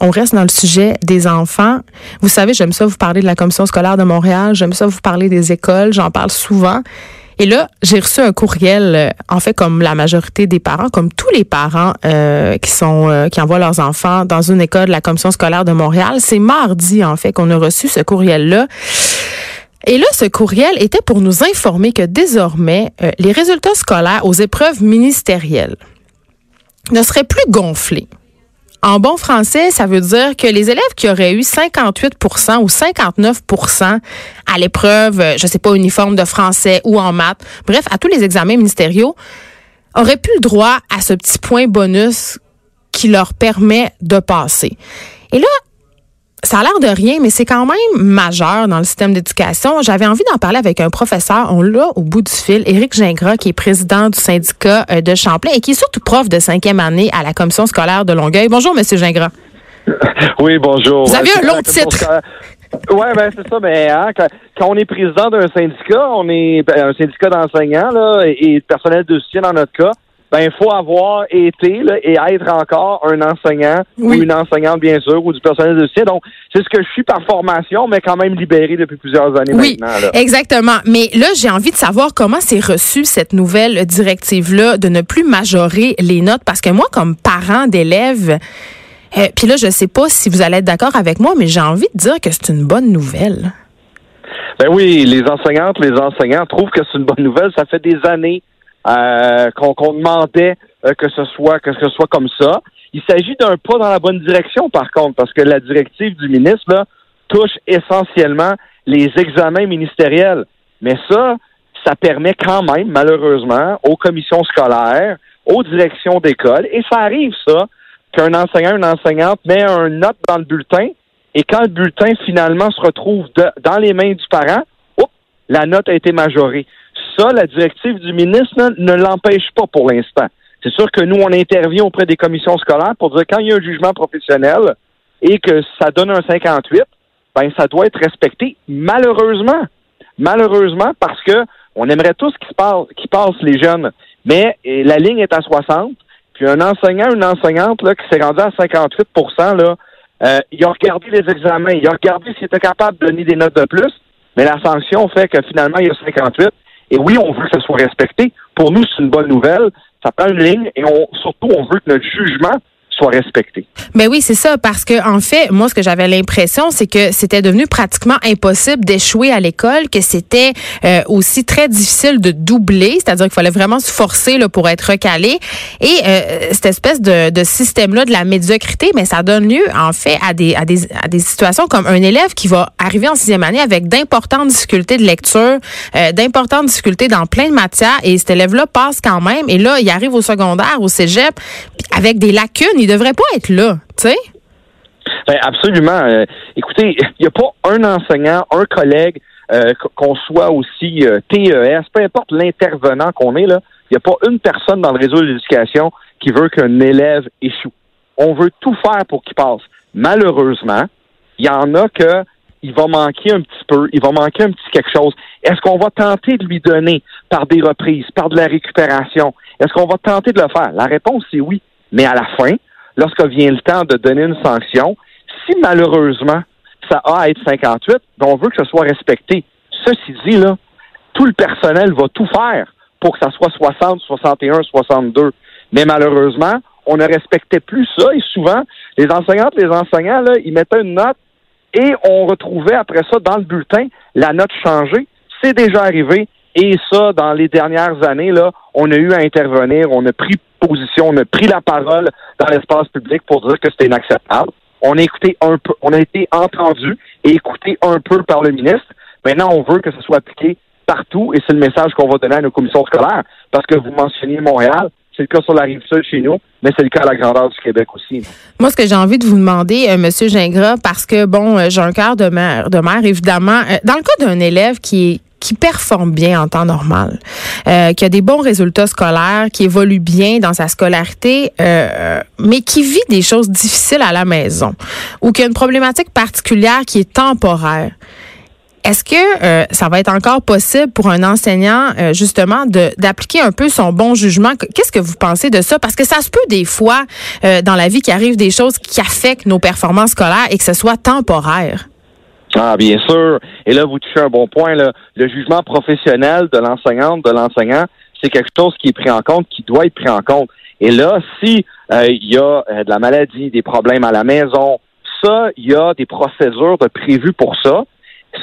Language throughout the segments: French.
On reste dans le sujet des enfants. Vous savez, j'aime ça vous parler de la commission scolaire de Montréal, j'aime ça vous parler des écoles, j'en parle souvent. Et là, j'ai reçu un courriel, euh, en fait, comme la majorité des parents, comme tous les parents euh, euh, qui envoient leurs enfants dans une école de la commission scolaire de Montréal. C'est mardi, en fait, qu'on a reçu ce courriel-là. Et là, ce courriel était pour nous informer que désormais, les résultats scolaires aux épreuves ministérielles ne seraient plus gonflés. En bon français, ça veut dire que les élèves qui auraient eu 58% ou 59% à l'épreuve, euh, je sais pas, uniforme de français ou en maths, bref, à tous les examens ministériaux, auraient plus le droit à ce petit point bonus qui leur permet de passer. Et là, ça a l'air de rien, mais c'est quand même majeur dans le système d'éducation. J'avais envie d'en parler avec un professeur. On l'a au bout du fil, Éric Gingras, qui est président du syndicat euh, de Champlain et qui est surtout prof de cinquième année à la commission scolaire de Longueuil. Bonjour, Monsieur Gingras. Oui, bonjour. Vous avez un long titre. Oui, ben c'est ça. Mais hein, quand, on est président d'un syndicat, on est ben, un syndicat d'enseignants là, et, de personnel de soutien dans notre cas ben il faut avoir été et être encore un enseignant ou une enseignante bien sûr ou du personnel de soutien. Donc c'est ce que je suis par formation, mais quand même libéré depuis plusieurs années oui, maintenant. Exactement. Mais là j'ai envie de savoir comment c'est reçu cette nouvelle directive là de ne plus majorer les notes parce que moi comme parent d'élèves euh, puis là, je sais pas si vous allez être d'accord avec moi, mais j'ai envie de dire que c'est une bonne nouvelle. Ben oui, les enseignantes, les enseignants trouvent que c'est une bonne nouvelle. Ça fait des années euh, qu'on demandait euh, que ce soit que ce soit comme ça. Il s'agit d'un pas dans la bonne direction, par contre, parce que la directive du ministre touche essentiellement les examens ministériels. Mais ça, ça permet quand même, malheureusement, aux commissions scolaires, aux directions d'école, et ça arrive, ça, qu'un enseignant, une enseignante met un note dans le bulletin, et quand le bulletin finalement se retrouve dans les mains du parent, la note a été majorée ça, la directive du ministre ne l'empêche pas pour l'instant. C'est sûr que nous, on intervient auprès des commissions scolaires pour dire quand il y a un jugement professionnel et que ça donne un 58, ben ça doit être respecté. Malheureusement, malheureusement, parce que on aimerait tous qu'ils passe, qu'ils passent les jeunes, mais la ligne est à 60. Puis un enseignant, une enseignante là, qui s'est rendu à 58 là, euh, il a regardé les examens, il a regardé s'il était capable de donner des notes de plus, mais la sanction fait que finalement, il y a 58. Et oui, on veut que ça soit respecté. Pour nous, c'est une bonne nouvelle. Ça prend une ligne et on, surtout, on veut que notre jugement soit respecté. Ben oui, c'est ça, parce que en fait, moi, ce que j'avais l'impression, c'est que c'était devenu pratiquement impossible d'échouer à l'école, que c'était euh, aussi très difficile de doubler, c'est-à-dire qu'il fallait vraiment se forcer là, pour être recalé. Et euh, cette espèce de, de système-là de la médiocrité, mais ça donne lieu, en fait, à des, à, des, à des situations comme un élève qui va arriver en sixième année avec d'importantes difficultés de lecture, euh, d'importantes difficultés dans plein de matières, et cet élève-là passe quand même, et là, il arrive au secondaire, au cégep, avec des lacunes, il devrait pas être là, tu sais? Ben absolument. Euh, écoutez, il n'y a pas un enseignant, un collègue, euh, qu'on soit aussi euh, TES, peu importe l'intervenant qu'on est, là, il n'y a pas une personne dans le réseau de l'éducation qui veut qu'un élève échoue. On veut tout faire pour qu'il passe. Malheureusement, il y en a que il va manquer un petit peu, il va manquer un petit quelque chose. Est-ce qu'on va tenter de lui donner par des reprises, par de la récupération? Est-ce qu'on va tenter de le faire? La réponse, c'est oui. Mais à la fin, lorsque vient le temps de donner une sanction, si malheureusement ça a à être 58, ben, on veut que ce soit respecté. Ceci dit, tout le personnel va tout faire pour que ça soit 60, 61, 62. Mais malheureusement, on ne respectait plus ça et souvent, les enseignantes, les enseignants, ils mettaient une note et on retrouvait après ça dans le bulletin la note changée. C'est déjà arrivé et ça, dans les dernières années, là, on a eu à intervenir, on a pris position, on a pris la parole dans l'espace public pour dire que c'était inacceptable. On a écouté un peu, on a été entendu et écouté un peu par le ministre. Maintenant, on veut que ce soit appliqué partout et c'est le message qu'on va donner à nos commissions scolaires. Parce que vous mentionniez Montréal, C'est le cas sur la rive sud chez nous, mais c'est le cas à la grandeur du Québec aussi. Moi, ce que j'ai envie de vous demander, euh, Monsieur Gingras, parce que bon, euh, j'ai un cœur de mère, de mère évidemment. Euh, dans le cas d'un élève qui est qui performe bien en temps normal, euh, qui a des bons résultats scolaires, qui évolue bien dans sa scolarité, euh, mais qui vit des choses difficiles à la maison, ou qui a une problématique particulière qui est temporaire. Est-ce que euh, ça va être encore possible pour un enseignant euh, justement d'appliquer un peu son bon jugement? Qu'est-ce que vous pensez de ça? Parce que ça se peut des fois euh, dans la vie qu'il arrive des choses qui affectent nos performances scolaires et que ce soit temporaire. Ah, bien sûr. Et là, vous touchez un bon point. Là. Le jugement professionnel de l'enseignante, de l'enseignant, c'est quelque chose qui est pris en compte, qui doit être pris en compte. Et là, si il y a de la maladie, des problèmes à la maison, ça, il y a des procédures de prévues pour ça.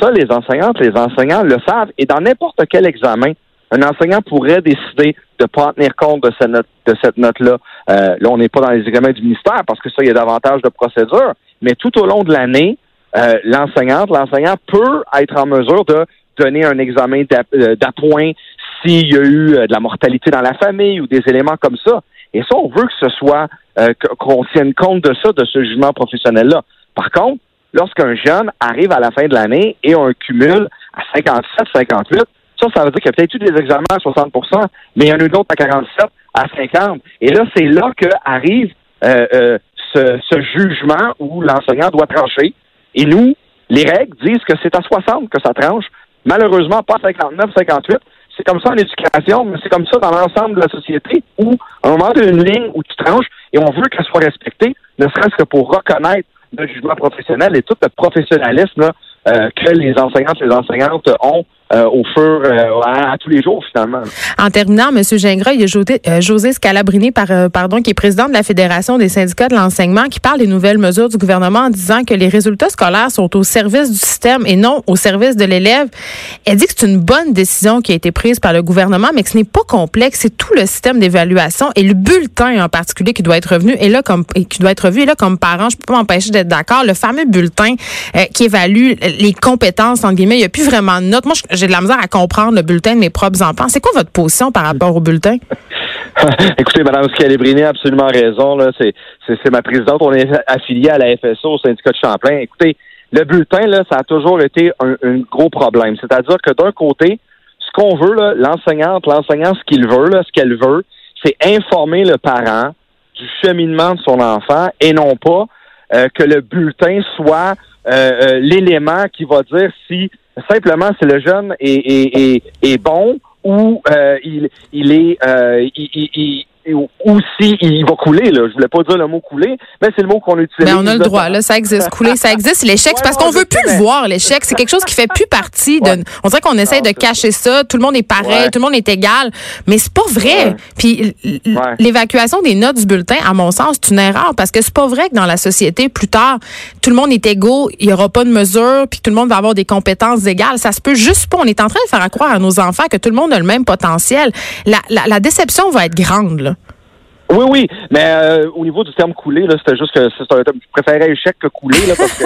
Ça, les enseignantes, les enseignants le savent. Et dans n'importe quel examen, un enseignant pourrait décider de ne pas tenir compte de cette note, de cette note-là. Euh, là, on n'est pas dans les examens du ministère parce que ça, il y a davantage de procédures. Mais tout au long de l'année, euh, l'enseignante, l'enseignant peut être en mesure de donner un examen euh, d'appoint s'il y a eu de la mortalité dans la famille ou des éléments comme ça. Et ça, on veut que ce soit qu'on tienne compte de ça, de ce jugement professionnel-là. Par contre, lorsqu'un jeune arrive à la fin de l'année et on cumule à 57, 58, ça, ça veut dire qu'il y a peut-être eu des examens à 60% mais il y en a eu d'autres à 47, à 50. Et là, c'est là qu'arrive euh, euh, ce, ce, jugement où l'enseignant doit trancher. Et nous, les règles disent que c'est à 60 que ça tranche. Malheureusement, pas à 59, 58. C'est comme ça en éducation, mais c'est comme ça dans l'ensemble de la société où, moment, tu une ligne où tu tranches et on veut qu'elle soit respectée, ne serait-ce que pour reconnaître le jugement professionnel et tout le professionnalisme euh, que les enseignantes et les enseignantes ont euh, au fur euh, à, tous les jours finalement. En terminant, M. Gingras, il y a José, José Scalabrini, par, pardon, qui est président de la Fédération des syndicats de l'enseignement, qui parle des nouvelles mesures du gouvernement en disant que les résultats scolaires sont au service du système et non au service de l'élève. Elle dit que c'est une bonne décision qui a été prise par le gouvernement, mais que ce n'est pas complexe. C'est tout le système d'évaluation et le bulletin en particulier qui doit être revenu et là comme qui doit être revu. Et là, comme parent, je peux pas m'empêcher d'être d'accord. Le fameux bulletin qui évalue les compétences entre guillemets, il n'y a plus vraiment de notes. Moi, j'ai de la misère à comprendre le bulletin de mes propres enfants. C'est quoi votre position par rapport au bulletin? Écoutez, Mme Scalabrini a absolument raison. C'est, ma présidente. On est affilié à la FSO, au syndicat de Champlain. Écoutez, le bulletin, là, ça a toujours été un, gros problème. C'est-à-dire que d'un côté, ce qu'on veut, l'enseignante, l'enseignant, ce qu'il veut, là, ce qu'elle veut, c'est informer le parent du cheminement de son enfant et non pas euh, que le bulletin soit euh, euh, l'élément qui va dire si simplement si le jeune est, est, est, bon ou euh, il, il est il, ou si il va couler, là. Je voulais pas dire le mot couler, mais c'est le mot qu'on utilise. Mais ben, on a le droit, là. Ça existe. Couler, ça existe. L'échec, c'est parce qu'on veut plus le voir, l'échec. C'est quelque chose qui fait plus partie de. On dirait qu'on essaie de cacher ça. Tout le monde est pareil, tout le monde est égal. Mais c'est pas vrai. Puis l'évacuation des notes du bulletin, à mon sens, c'est une erreur parce que c'est pas vrai que dans la société, plus tard, tout le monde est égaux, il y aura pas de mesure, puis tout le monde va avoir des compétences égales. Ça se peut juste pas. On est en train de faire croire à nos enfants que tout le monde a le même potentiel. La, la, la déception va être grande, là. Oui, oui, mais euh, au niveau du terme couler, là, c'était juste que c'est un terme, je préférais échec que couler, là, parce que.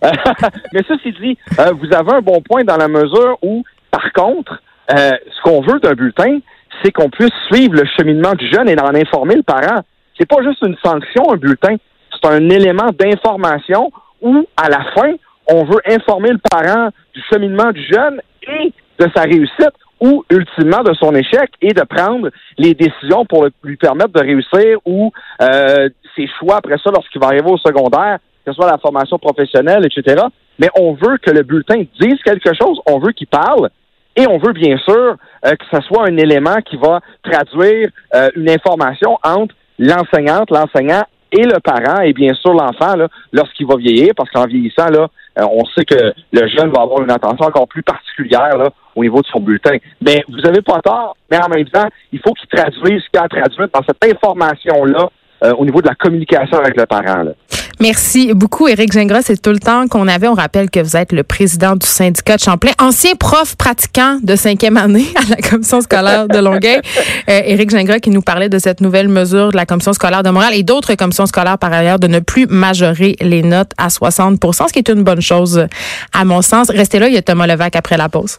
mais ceci dit, euh, vous avez un bon point dans la mesure où, par contre, euh, ce qu'on veut d'un bulletin, c'est qu'on puisse suivre le cheminement du jeune et en informer le parent. C'est pas juste une sanction, un bulletin. C'est un élément d'information où, à la fin, on veut informer le parent du cheminement du jeune et de sa réussite ou ultimement de son échec et de prendre les décisions pour lui permettre de réussir ou euh, ses choix après ça lorsqu'il va arriver au secondaire, que ce soit la formation professionnelle, etc. Mais on veut que le bulletin dise quelque chose, on veut qu'il parle et on veut bien sûr euh, que ce soit un élément qui va traduire euh, une information entre l'enseignante, l'enseignant et le parent et bien sûr l'enfant lorsqu'il va vieillir, parce qu'en vieillissant, là, on sait que le jeune va avoir une attention encore plus particulière là, au niveau de son bulletin. Mais vous n'avez pas tort, mais en même temps, il faut qu'il traduise ce qu'il a à traduire dans cette information-là euh, au niveau de la communication avec le parent. Là. Merci beaucoup, Éric Gingras. C'est tout le temps qu'on avait. On rappelle que vous êtes le président du syndicat de Champlain, ancien prof pratiquant de cinquième année à la commission scolaire de Longueuil. Euh, Éric Gingras qui nous parlait de cette nouvelle mesure de la commission scolaire de Montréal et d'autres commissions scolaires par ailleurs de ne plus majorer les notes à 60% ce qui est une bonne chose à mon sens. Restez là, il y a Thomas Levac après la pause.